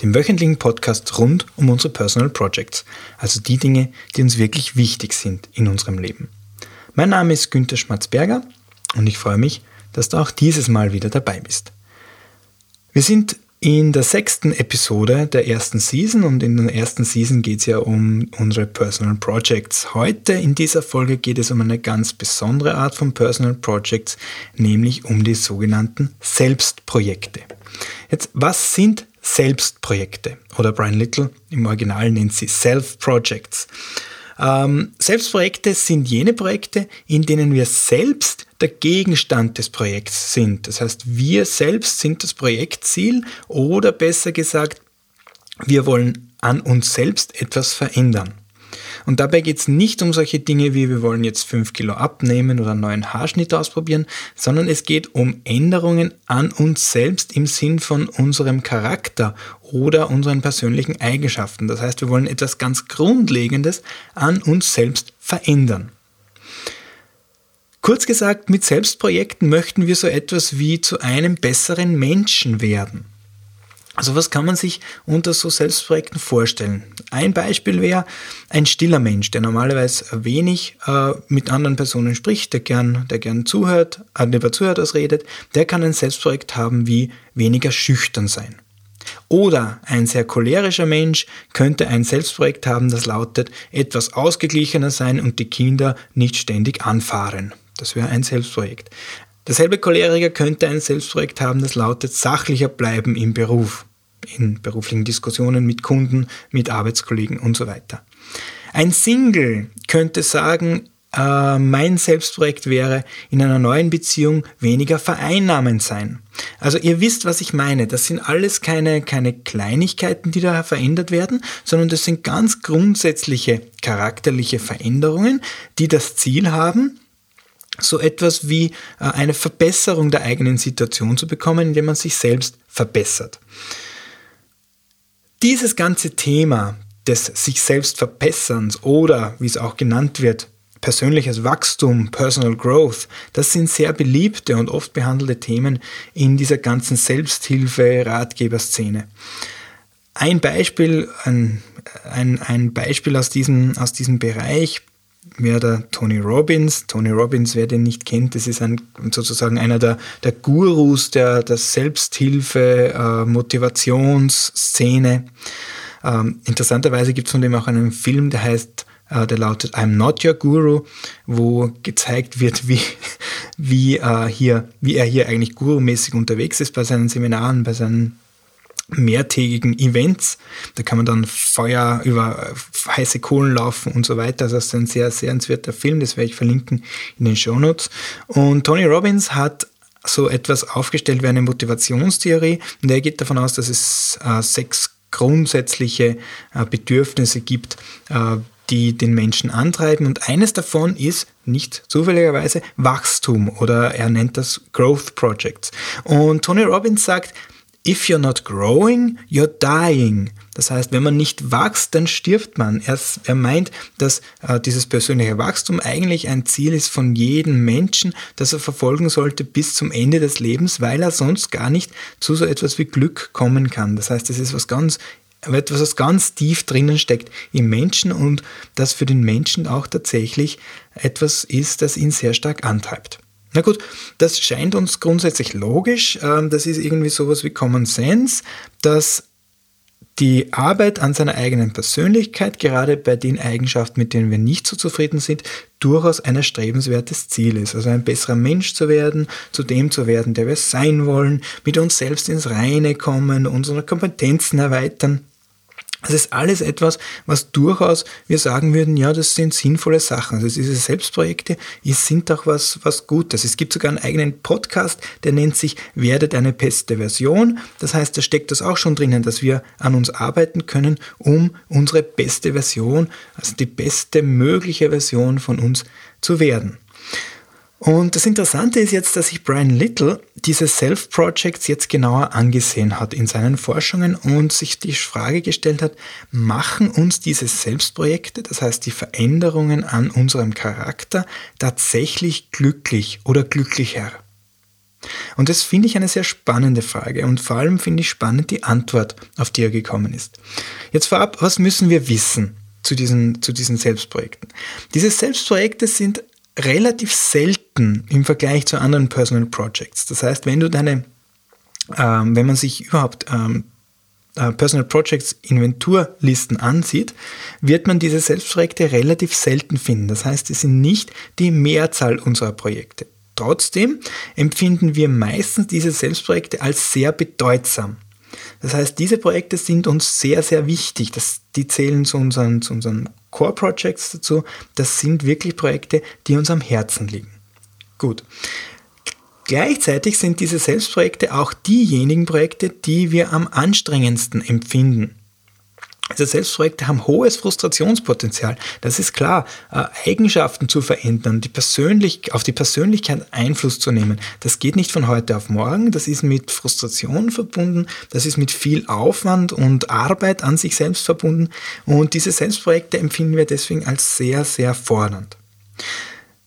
dem wöchentlichen Podcast rund um unsere Personal Projects, also die Dinge, die uns wirklich wichtig sind in unserem Leben. Mein Name ist Günter Schmatzberger und ich freue mich, dass du auch dieses Mal wieder dabei bist. Wir sind in der sechsten Episode der ersten Season und in der ersten Season geht es ja um unsere Personal Projects. Heute in dieser Folge geht es um eine ganz besondere Art von Personal Projects, nämlich um die sogenannten Selbstprojekte. Jetzt, was sind Selbstprojekte? Oder Brian Little im Original nennt sie Self-Projects. Ähm, Selbstprojekte sind jene Projekte, in denen wir selbst der Gegenstand des Projekts sind. Das heißt, wir selbst sind das Projektziel oder besser gesagt, wir wollen an uns selbst etwas verändern. Und dabei geht es nicht um solche Dinge wie wir wollen jetzt 5 Kilo abnehmen oder einen neuen Haarschnitt ausprobieren, sondern es geht um Änderungen an uns selbst im Sinn von unserem Charakter oder unseren persönlichen Eigenschaften. Das heißt, wir wollen etwas ganz Grundlegendes an uns selbst verändern. Kurz gesagt, mit Selbstprojekten möchten wir so etwas wie zu einem besseren Menschen werden. Also was kann man sich unter so Selbstprojekten vorstellen? Ein Beispiel wäre ein stiller Mensch, der normalerweise wenig äh, mit anderen Personen spricht, der gern, der gern zuhört, äh, lieber zuhört als redet, der kann ein Selbstprojekt haben wie weniger schüchtern sein. Oder ein sehr cholerischer Mensch könnte ein Selbstprojekt haben, das lautet etwas ausgeglichener sein und die Kinder nicht ständig anfahren. Das wäre ein Selbstprojekt. Derselbe Choleriker könnte ein Selbstprojekt haben, das lautet sachlicher bleiben im Beruf, in beruflichen Diskussionen mit Kunden, mit Arbeitskollegen und so weiter. Ein Single könnte sagen, äh, mein Selbstprojekt wäre, in einer neuen Beziehung weniger vereinnahmend sein. Also ihr wisst, was ich meine. Das sind alles keine, keine Kleinigkeiten, die da verändert werden, sondern das sind ganz grundsätzliche charakterliche Veränderungen, die das Ziel haben, so etwas wie äh, eine Verbesserung der eigenen Situation zu bekommen, indem man sich selbst verbessert. Dieses ganze Thema des sich selbst Verbesserns oder, wie es auch genannt wird, persönliches Wachstum, Personal Growth, das sind sehr beliebte und oft behandelte Themen in dieser ganzen Selbsthilfe-Ratgeberszene. Ein Beispiel, ein, ein, ein Beispiel aus diesem, aus diesem Bereich wäre der Tony Robbins. Tony Robbins, wer den nicht kennt, das ist ein, sozusagen einer der, der Gurus der, der Selbsthilfe, äh, Motivationsszene. Ähm, interessanterweise gibt es von dem auch einen Film, der heißt, äh, der lautet I'm Not Your Guru, wo gezeigt wird, wie, wie, äh, hier, wie er hier eigentlich gurumäßig unterwegs ist bei seinen Seminaren, bei seinen mehrtägigen Events. Da kann man dann Feuer über heiße Kohlen laufen und so weiter. Also das ist ein sehr sehenswerter Film, das werde ich verlinken in den Show Notes. Und Tony Robbins hat so etwas aufgestellt wie eine Motivationstheorie und er geht davon aus, dass es äh, sechs grundsätzliche äh, Bedürfnisse gibt, äh, die den Menschen antreiben. Und eines davon ist nicht zufälligerweise Wachstum oder er nennt das Growth Projects. Und Tony Robbins sagt, If you're not growing, you're dying. Das heißt, wenn man nicht wächst, dann stirbt man. Er, er meint, dass äh, dieses persönliche Wachstum eigentlich ein Ziel ist von jedem Menschen, das er verfolgen sollte bis zum Ende des Lebens, weil er sonst gar nicht zu so etwas wie Glück kommen kann. Das heißt, es ist was ganz etwas, was ganz tief drinnen steckt im Menschen und das für den Menschen auch tatsächlich etwas ist, das ihn sehr stark antreibt. Na gut, das scheint uns grundsätzlich logisch. Ähm, das ist irgendwie sowas wie Common Sense, dass die Arbeit an seiner eigenen Persönlichkeit, gerade bei den Eigenschaften, mit denen wir nicht so zufrieden sind, durchaus ein erstrebenswertes Ziel ist. Also ein besserer Mensch zu werden, zu dem zu werden, der wir sein wollen, mit uns selbst ins Reine kommen, unsere Kompetenzen erweitern Das ist alles etwas, was durchaus wir sagen würden, ja, das sind sinnvolle Sachen. Also diese Selbstprojekte sind auch was, was Gutes. Es gibt sogar einen eigenen Podcast, der nennt sich Werde deine beste Version. Das heißt, da steckt das auch schon drinnen, dass wir an uns arbeiten können, um unsere beste Version, also die beste mögliche Version von uns zu werden. Und das Interessante ist jetzt, dass sich Brian Little diese Self-Projects jetzt genauer angesehen hat in seinen Forschungen und sich die Frage gestellt hat, machen uns diese Selbstprojekte, das heißt die Veränderungen an unserem Charakter, tatsächlich glücklich oder glücklicher? Und das finde ich eine sehr spannende Frage und vor allem finde ich spannend die Antwort, auf die er gekommen ist. Jetzt vorab, was müssen wir wissen zu diesen, zu diesen Selbstprojekten? Diese Selbstprojekte sind relativ selten im Vergleich zu anderen Personal Projects. Das heißt, wenn du deine, ähm, wenn man sich überhaupt ähm, äh, Personal Projects Inventurlisten ansieht, wird man diese Selbstprojekte relativ selten finden. Das heißt, sie sind nicht die Mehrzahl unserer Projekte. Trotzdem empfinden wir meistens diese Selbstprojekte als sehr bedeutsam. Das heißt, diese Projekte sind uns sehr, sehr wichtig. Das, die zählen zu unseren, zu unseren Core Projects dazu. Das sind wirklich Projekte, die uns am Herzen liegen. Gut. Gleichzeitig sind diese Selbstprojekte auch diejenigen Projekte, die wir am anstrengendsten empfinden. Also Selbstprojekte haben hohes Frustrationspotenzial. Das ist klar. Äh, Eigenschaften zu verändern, die persönlich, auf die Persönlichkeit Einfluss zu nehmen, das geht nicht von heute auf morgen. Das ist mit Frustration verbunden. Das ist mit viel Aufwand und Arbeit an sich selbst verbunden. Und diese Selbstprojekte empfinden wir deswegen als sehr, sehr fordernd.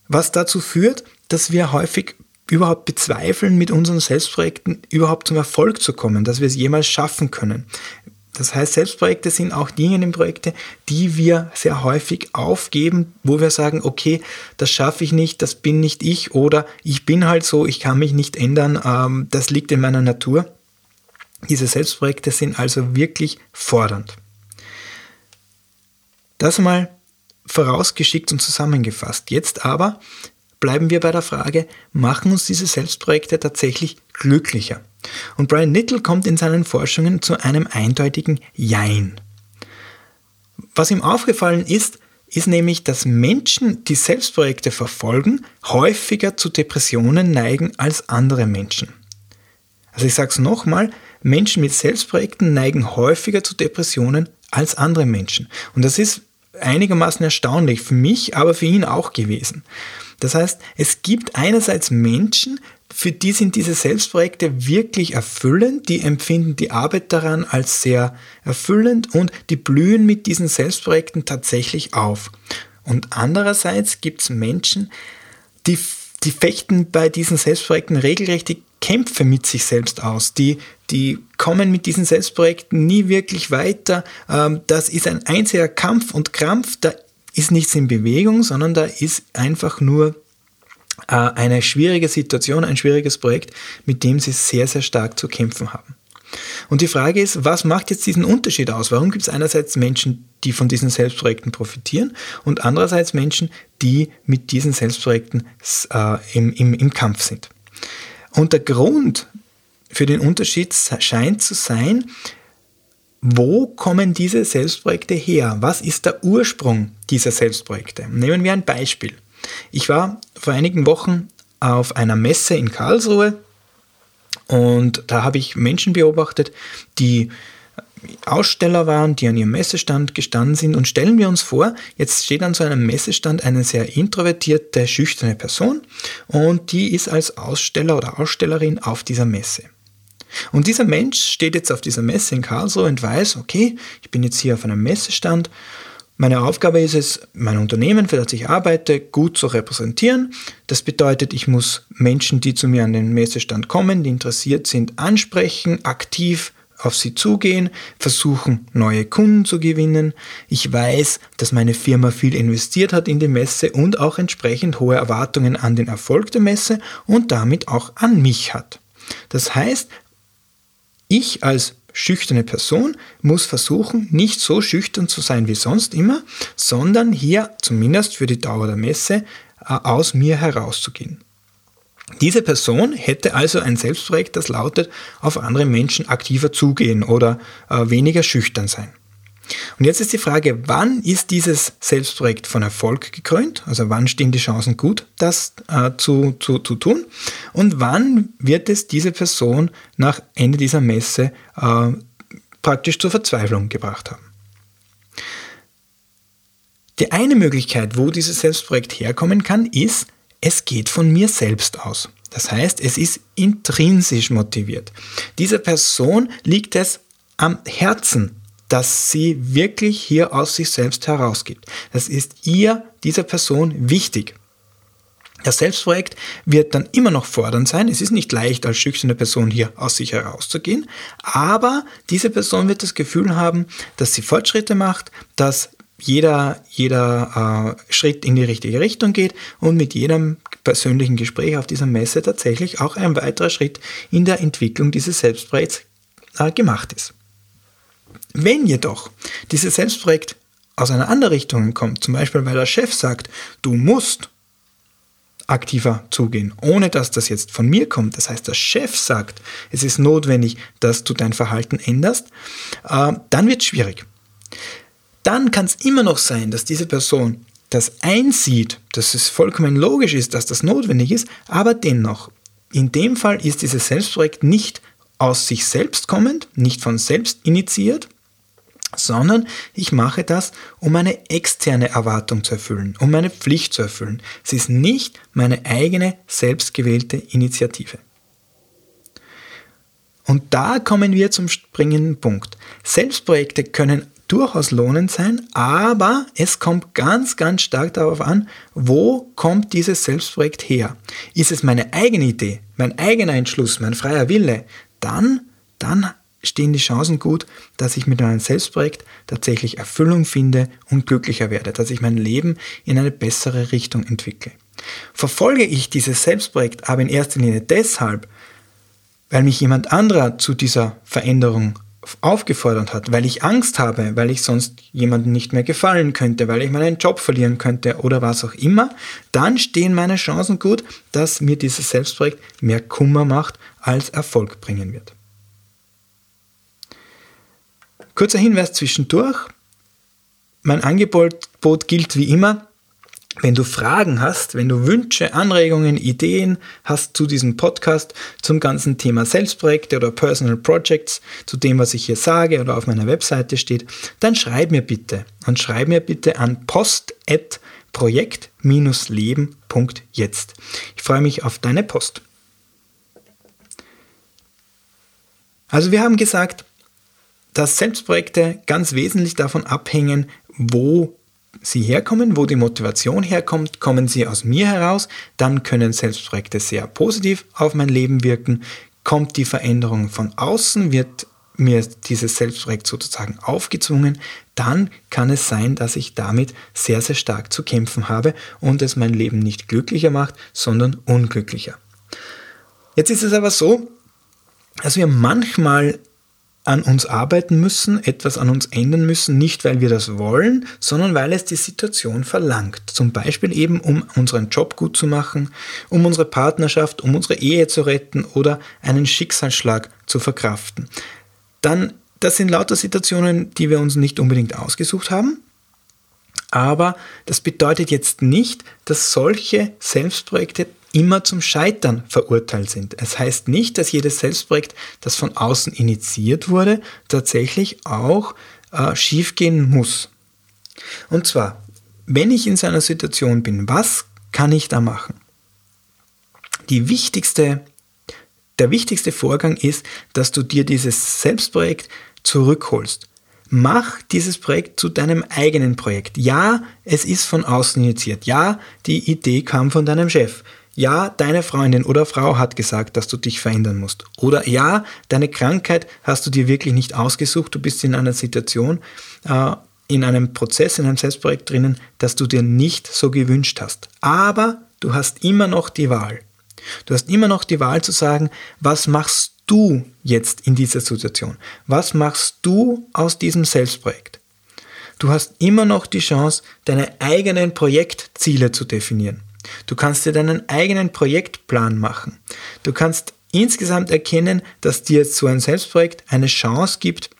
Was dazu führt, dass wir häufig überhaupt bezweifeln, mit unseren Selbstprojekten überhaupt zum Erfolg zu kommen, dass wir es jemals schaffen können. Das heißt, Selbstprojekte sind auch diejenigen Projekte, die wir sehr häufig aufgeben, wo wir sagen, okay, das schaffe ich nicht, das bin nicht ich oder ich bin halt so, ich kann mich nicht ändern, ähm, das liegt in meiner Natur. Diese Selbstprojekte sind also wirklich fordernd. Das mal vorausgeschickt und zusammengefasst. Jetzt aber bleiben wir bei der Frage, machen uns diese Selbstprojekte tatsächlich glücklicher? Und Brian Little kommt in seinen Forschungen zu einem eindeutigen Jein. Was ihm aufgefallen ist, ist nämlich, dass Menschen, die Selbstprojekte verfolgen, häufiger zu Depressionen neigen als andere Menschen. Also ich sage es nochmal, Menschen mit Selbstprojekten neigen häufiger zu Depressionen als andere Menschen. Und das ist einigermaßen erstaunlich für mich, aber für ihn auch gewesen. Das heißt, es gibt einerseits Menschen, für die sind diese Selbstprojekte wirklich erfüllend, die empfinden die Arbeit daran als sehr erfüllend und die blühen mit diesen Selbstprojekten tatsächlich auf. Und andererseits gibt es Menschen, die, die fechten bei diesen Selbstprojekten regelrecht Kämpfe mit sich selbst aus. Die, die kommen mit diesen Selbstprojekten nie wirklich weiter. Ähm, das ist ein einziger Kampf und Krampf. Da ist nichts in Bewegung, sondern da ist einfach nur äh, eine schwierige Situation, ein schwieriges Projekt, mit dem sie sehr, sehr stark zu kämpfen haben. Und die Frage ist, was macht jetzt diesen Unterschied aus? Warum gibt es einerseits Menschen, die von diesen Selbstprojekten profitieren und andererseits Menschen, die mit diesen Selbstprojekten äh, im, im, im Kampf sind? Und der Grund für den Unterschied scheint zu sein, wo kommen diese Selbstprojekte her? Was ist der Ursprung dieser Selbstprojekte? Nehmen wir ein Beispiel. Ich war vor einigen Wochen auf einer Messe in Karlsruhe und da habe ich Menschen beobachtet, die Aussteller waren, die an ihrem Messestand gestanden sind. Und stellen wir uns vor, jetzt steht an so einem Messestand eine sehr introvertierte, schüchterne Person und die ist als Aussteller oder Ausstellerin auf dieser Messe. Und dieser Mensch steht jetzt auf dieser Messe in Karlsruhe und weiß, okay, ich bin jetzt hier auf einem Messestand meine Aufgabe ist es, mein Unternehmen, für das ich arbeite, gut zu repräsentieren. Das bedeutet, ich muss Menschen, die zu mir an den Messestand kommen, die interessiert sind, ansprechen, aktiv auf sie zugehen, versuchen, neue Kunden zu gewinnen. Ich weiß, dass meine Firma viel investiert hat in die Messe und auch entsprechend hohe Erwartungen an den Erfolg der Messe und damit auch an mich hat. Das heißt, ich als schüchterne Person muss versuchen, nicht so schüchtern zu sein wie sonst immer, sondern hier zumindest für die Dauer der Messe äh, aus mir herauszugehen. Diese Person hätte also ein Selbstprojekt, das lautet, auf andere Menschen aktiver zugehen oder äh, weniger schüchtern sein. Und jetzt ist die Frage, wann ist dieses Selbstprojekt von Erfolg gekrönt? Also wann stehen die Chancen gut, das äh, zu, zu, zu tun? Und wann wird es diese Person nach Ende dieser Messe äh, praktisch zur Verzweiflung gebracht haben? Die eine Möglichkeit, wo dieses Selbstprojekt herkommen kann, ist, es geht von mir selbst aus. Das heißt, es ist intrinsisch motiviert. Dieser Person liegt es am Herzen, dass sie wirklich hier aus sich selbst herausgibt. Das ist ihr, dieser Person, wichtig. Das Selbstprojekt wird dann immer noch fordernd sein. Es ist nicht leicht, als schüchterne Person hier aus sich herauszugehen, aber diese Person wird das Gefühl haben, dass sie Fortschritte macht, dass jeder, jeder äh, Schritt in die richtige Richtung geht und mit jedem persönlichen Gespräch auf dieser Messe tatsächlich auch ein weiterer Schritt in der Entwicklung dieses Selbstprojekts äh, gemacht ist. Wenn jedoch dieses Selbstprojekt aus einer anderen Richtung kommt, zum Beispiel weil der Chef sagt, du musst aktiver zugehen, ohne dass das jetzt von mir kommt, das heißt der Chef sagt, es ist notwendig, dass du dein Verhalten änderst, äh, dann wird es schwierig. Dann kann es immer noch sein, dass diese Person das einsieht, dass es vollkommen logisch ist, dass das notwendig ist, aber dennoch, in dem Fall ist dieses Selbstprojekt nicht aus sich selbst kommend, nicht von selbst initiiert, sondern ich mache das, um eine externe Erwartung zu erfüllen, um meine Pflicht zu erfüllen. Es ist nicht meine eigene selbstgewählte Initiative. Und da kommen wir zum springenden Punkt. Selbstprojekte können durchaus lohnend sein, aber es kommt ganz, ganz stark darauf an, wo kommt dieses Selbstprojekt her. Ist es meine eigene Idee, mein eigener Entschluss, mein freier Wille, dann, dann stehen die Chancen gut, dass ich mit meinem Selbstprojekt tatsächlich Erfüllung finde und glücklicher werde, dass ich mein Leben in eine bessere Richtung entwickle. Verfolge ich dieses Selbstprojekt aber in erster Linie deshalb, weil mich jemand anderer zu dieser Veränderung aufgefordert hat, weil ich Angst habe, weil ich sonst jemandem nicht mehr gefallen könnte, weil ich meinen Job verlieren könnte oder was auch immer, dann stehen meine Chancen gut, dass mir dieses Selbstprojekt mehr Kummer macht, als Erfolg bringen wird. Kurzer Hinweis zwischendurch. Mein Angebot gilt wie immer. Wenn du Fragen hast, wenn du Wünsche, Anregungen, Ideen hast zu diesem Podcast, zum ganzen Thema Selbstprojekte oder Personal Projects, zu dem, was ich hier sage oder auf meiner Webseite steht, dann schreib mir bitte und schreib mir bitte an post.projekt-leben.jetzt. Ich freue mich auf deine Post. Also wir haben gesagt, dass Selbstprojekte ganz wesentlich davon abhängen, wo sie herkommen, wo die Motivation herkommt, kommen sie aus mir heraus, dann können Selbstprojekte sehr positiv auf mein Leben wirken. Kommt die Veränderung von außen, wird mir dieses Selbstprojekt sozusagen aufgezwungen, dann kann es sein, dass ich damit sehr, sehr stark zu kämpfen habe und es mein Leben nicht glücklicher macht, sondern unglücklicher. Jetzt ist es aber so, dass wir manchmal an uns arbeiten müssen, etwas an uns ändern müssen, nicht weil wir das wollen, sondern weil es die Situation verlangt. Zum Beispiel eben, um unseren Job gut zu machen, um unsere Partnerschaft, um unsere Ehe zu retten oder einen Schicksalsschlag zu verkraften. Dann, das sind lauter Situationen, die wir uns nicht unbedingt ausgesucht haben. Aber das bedeutet jetzt nicht, dass solche Selbstprojekte immer zum Scheitern verurteilt sind. Es heißt nicht, dass jedes Selbstprojekt, das von außen initiiert wurde, tatsächlich auch äh, schiefgehen muss. Und zwar, wenn ich in so einer Situation bin, was kann ich da machen? Die wichtigste, der wichtigste Vorgang ist, dass du dir dieses Selbstprojekt zurückholst. Mach dieses Projekt zu deinem eigenen Projekt. Ja, es ist von außen initiiert. Ja, die Idee kam von deinem Chef. Ja, deine Freundin oder Frau hat gesagt, dass du dich verändern musst. Oder ja, deine Krankheit hast du dir wirklich nicht ausgesucht. Du bist in einer Situation, äh, in einem Prozess, in einem Selbstprojekt drinnen, das du dir nicht so gewünscht hast. Aber du hast immer noch die Wahl. Du hast immer noch die Wahl zu sagen, was machst du jetzt in dieser Situation? Was machst du aus diesem Selbstprojekt? Du hast immer noch die Chance, deine eigenen Projektziele zu definieren. Du kannst dir deinen eigenen Projektplan machen. Du kannst insgesamt erkennen, dass dir so ein Selbstprojekt eine Chance gibt,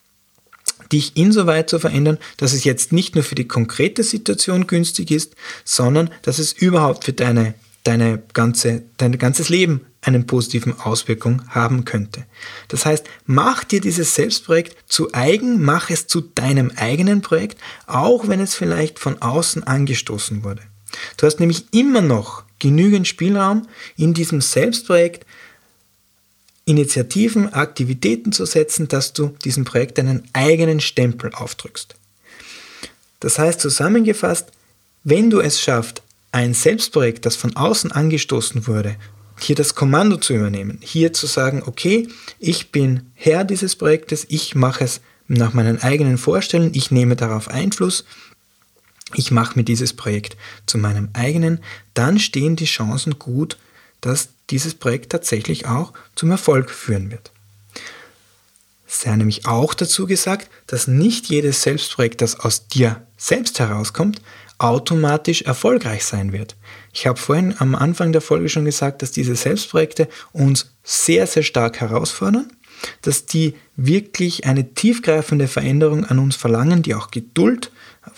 dich insoweit zu verändern, dass es jetzt nicht nur für die konkrete Situation günstig ist, sondern dass es überhaupt für deine, deine ganze, dein ganzes Leben einen positiven Auswirkung haben könnte. Das heißt, mach dir dieses Selbstprojekt zu eigen, mach es zu deinem eigenen Projekt, auch wenn es vielleicht von außen angestoßen wurde. Du hast nämlich immer noch genügend Spielraum in diesem Selbstprojekt Initiativen, Aktivitäten zu setzen, dass du diesem Projekt einen eigenen Stempel aufdrückst. Das heißt zusammengefasst, wenn du es schaffst, ein Selbstprojekt, das von außen angestoßen wurde, hier das Kommando zu übernehmen, hier zu sagen, okay, ich bin Herr dieses Projektes, ich mache es nach meinen eigenen Vorstellungen, ich nehme darauf Einfluss, ich mache mir dieses Projekt zu meinem eigenen, dann stehen die Chancen gut, dass dieses Projekt tatsächlich auch zum Erfolg führen wird. Sei nämlich auch dazu gesagt, dass nicht jedes Selbstprojekt, das aus dir selbst herauskommt, automatisch erfolgreich sein wird. Ich habe vorhin am Anfang der Folge schon gesagt, dass diese Selbstprojekte uns sehr, sehr stark herausfordern, dass die wirklich eine tiefgreifende Veränderung an uns verlangen, die auch Geduld,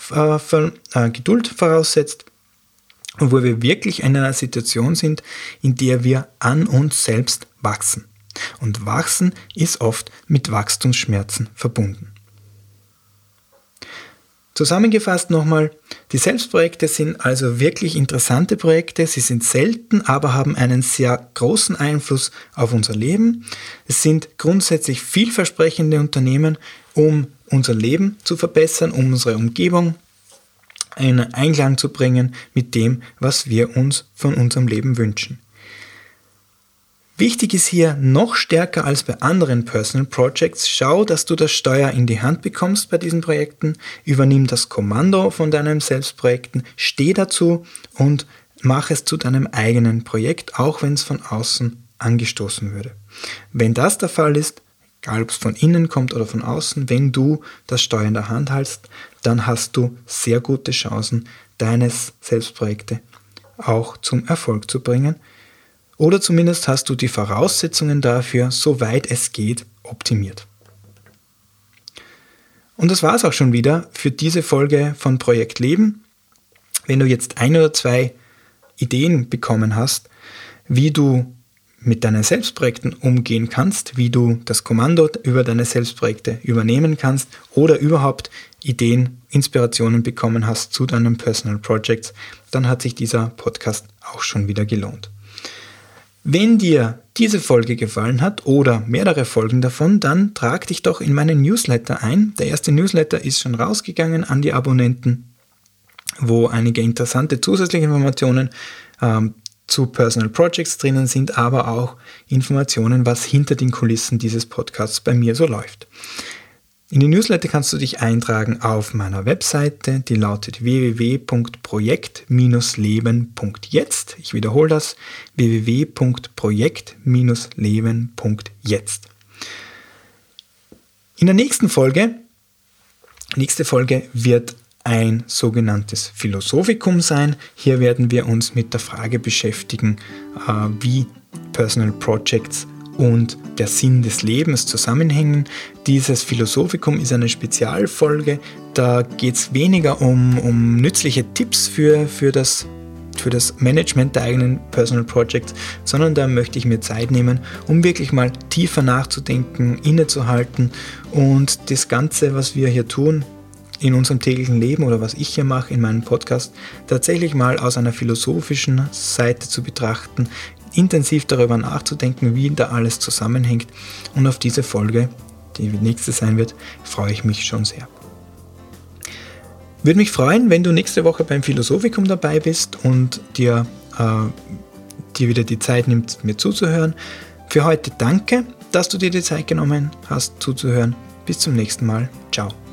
äh, Geduld voraussetzt und wo wir wirklich in einer Situation sind, in der wir an uns selbst wachsen. Und wachsen ist oft mit Wachstumsschmerzen verbunden. Zusammengefasst nochmal, die Selbstprojekte sind also wirklich interessante Projekte. Sie sind selten, aber haben einen sehr großen Einfluss auf unser Leben. Es sind grundsätzlich vielversprechende Unternehmen, um unser Leben zu verbessern, um unsere Umgebung in Einklang zu bringen mit dem, was wir uns von unserem Leben wünschen. Wichtig ist hier noch stärker als bei anderen Personal Projects, schau, dass du das Steuer in die Hand bekommst bei diesen Projekten, übernimm das Kommando von deinen Selbstprojekten, steh dazu und mach es zu deinem eigenen Projekt, auch wenn es von außen angestoßen würde. Wenn das der Fall ist, egal ob es von innen kommt oder von außen, wenn du das Steuer in der Hand hältst, dann hast du sehr gute Chancen, deines Selbstprojekte auch zum Erfolg zu bringen oder zumindest hast du die Voraussetzungen dafür, soweit es geht, optimiert. Und das war es auch schon wieder für diese Folge von Projekt Leben. Wenn du jetzt ein oder zwei Ideen bekommen hast, wie du mit deinen Selbstprojekten umgehen kannst, wie du das Kommando über deine Selbstprojekte übernehmen kannst oder überhaupt Ideen, Inspirationen bekommen hast zu deinen Personal Projects, dann hat sich dieser Podcast auch schon wieder gelohnt. Wenn dir diese Folge gefallen hat oder mehrere Folgen davon, dann trag dich doch in meinen Newsletter ein. Der erste Newsletter ist schon rausgegangen an die Abonnenten, wo einige interessante zusätzliche Informationen ähm, zu Personal Projects drinnen sind, aber auch Informationen, was hinter den Kulissen dieses Podcasts bei mir so läuft. In die Newsletter kannst du dich eintragen auf meiner Webseite, die lautet www.projekt-leben.jetzt. Ich wiederhole das, www.projekt-leben.jetzt. In der nächsten Folge, nächste Folge wird ein sogenanntes Philosophikum sein. Hier werden wir uns mit der Frage beschäftigen, äh, wie Personal Projects und der Sinn des Lebens zusammenhängen. Dieses Philosophikum ist eine Spezialfolge. Da geht es weniger um, um nützliche Tipps für, für, das, für das Management der eigenen Personal Projects, sondern da möchte ich mir Zeit nehmen, um wirklich mal tiefer nachzudenken, innezuhalten und das Ganze, was wir hier tun, in unserem täglichen Leben oder was ich hier mache in meinem Podcast, tatsächlich mal aus einer philosophischen Seite zu betrachten, intensiv darüber nachzudenken, wie da alles zusammenhängt. Und auf diese Folge, die nächste sein wird, freue ich mich schon sehr. Würde mich freuen, wenn du nächste Woche beim Philosophikum dabei bist und dir, äh, dir wieder die Zeit nimmst, mir zuzuhören. Für heute danke, dass du dir die Zeit genommen hast, zuzuhören. Bis zum nächsten Mal. Ciao.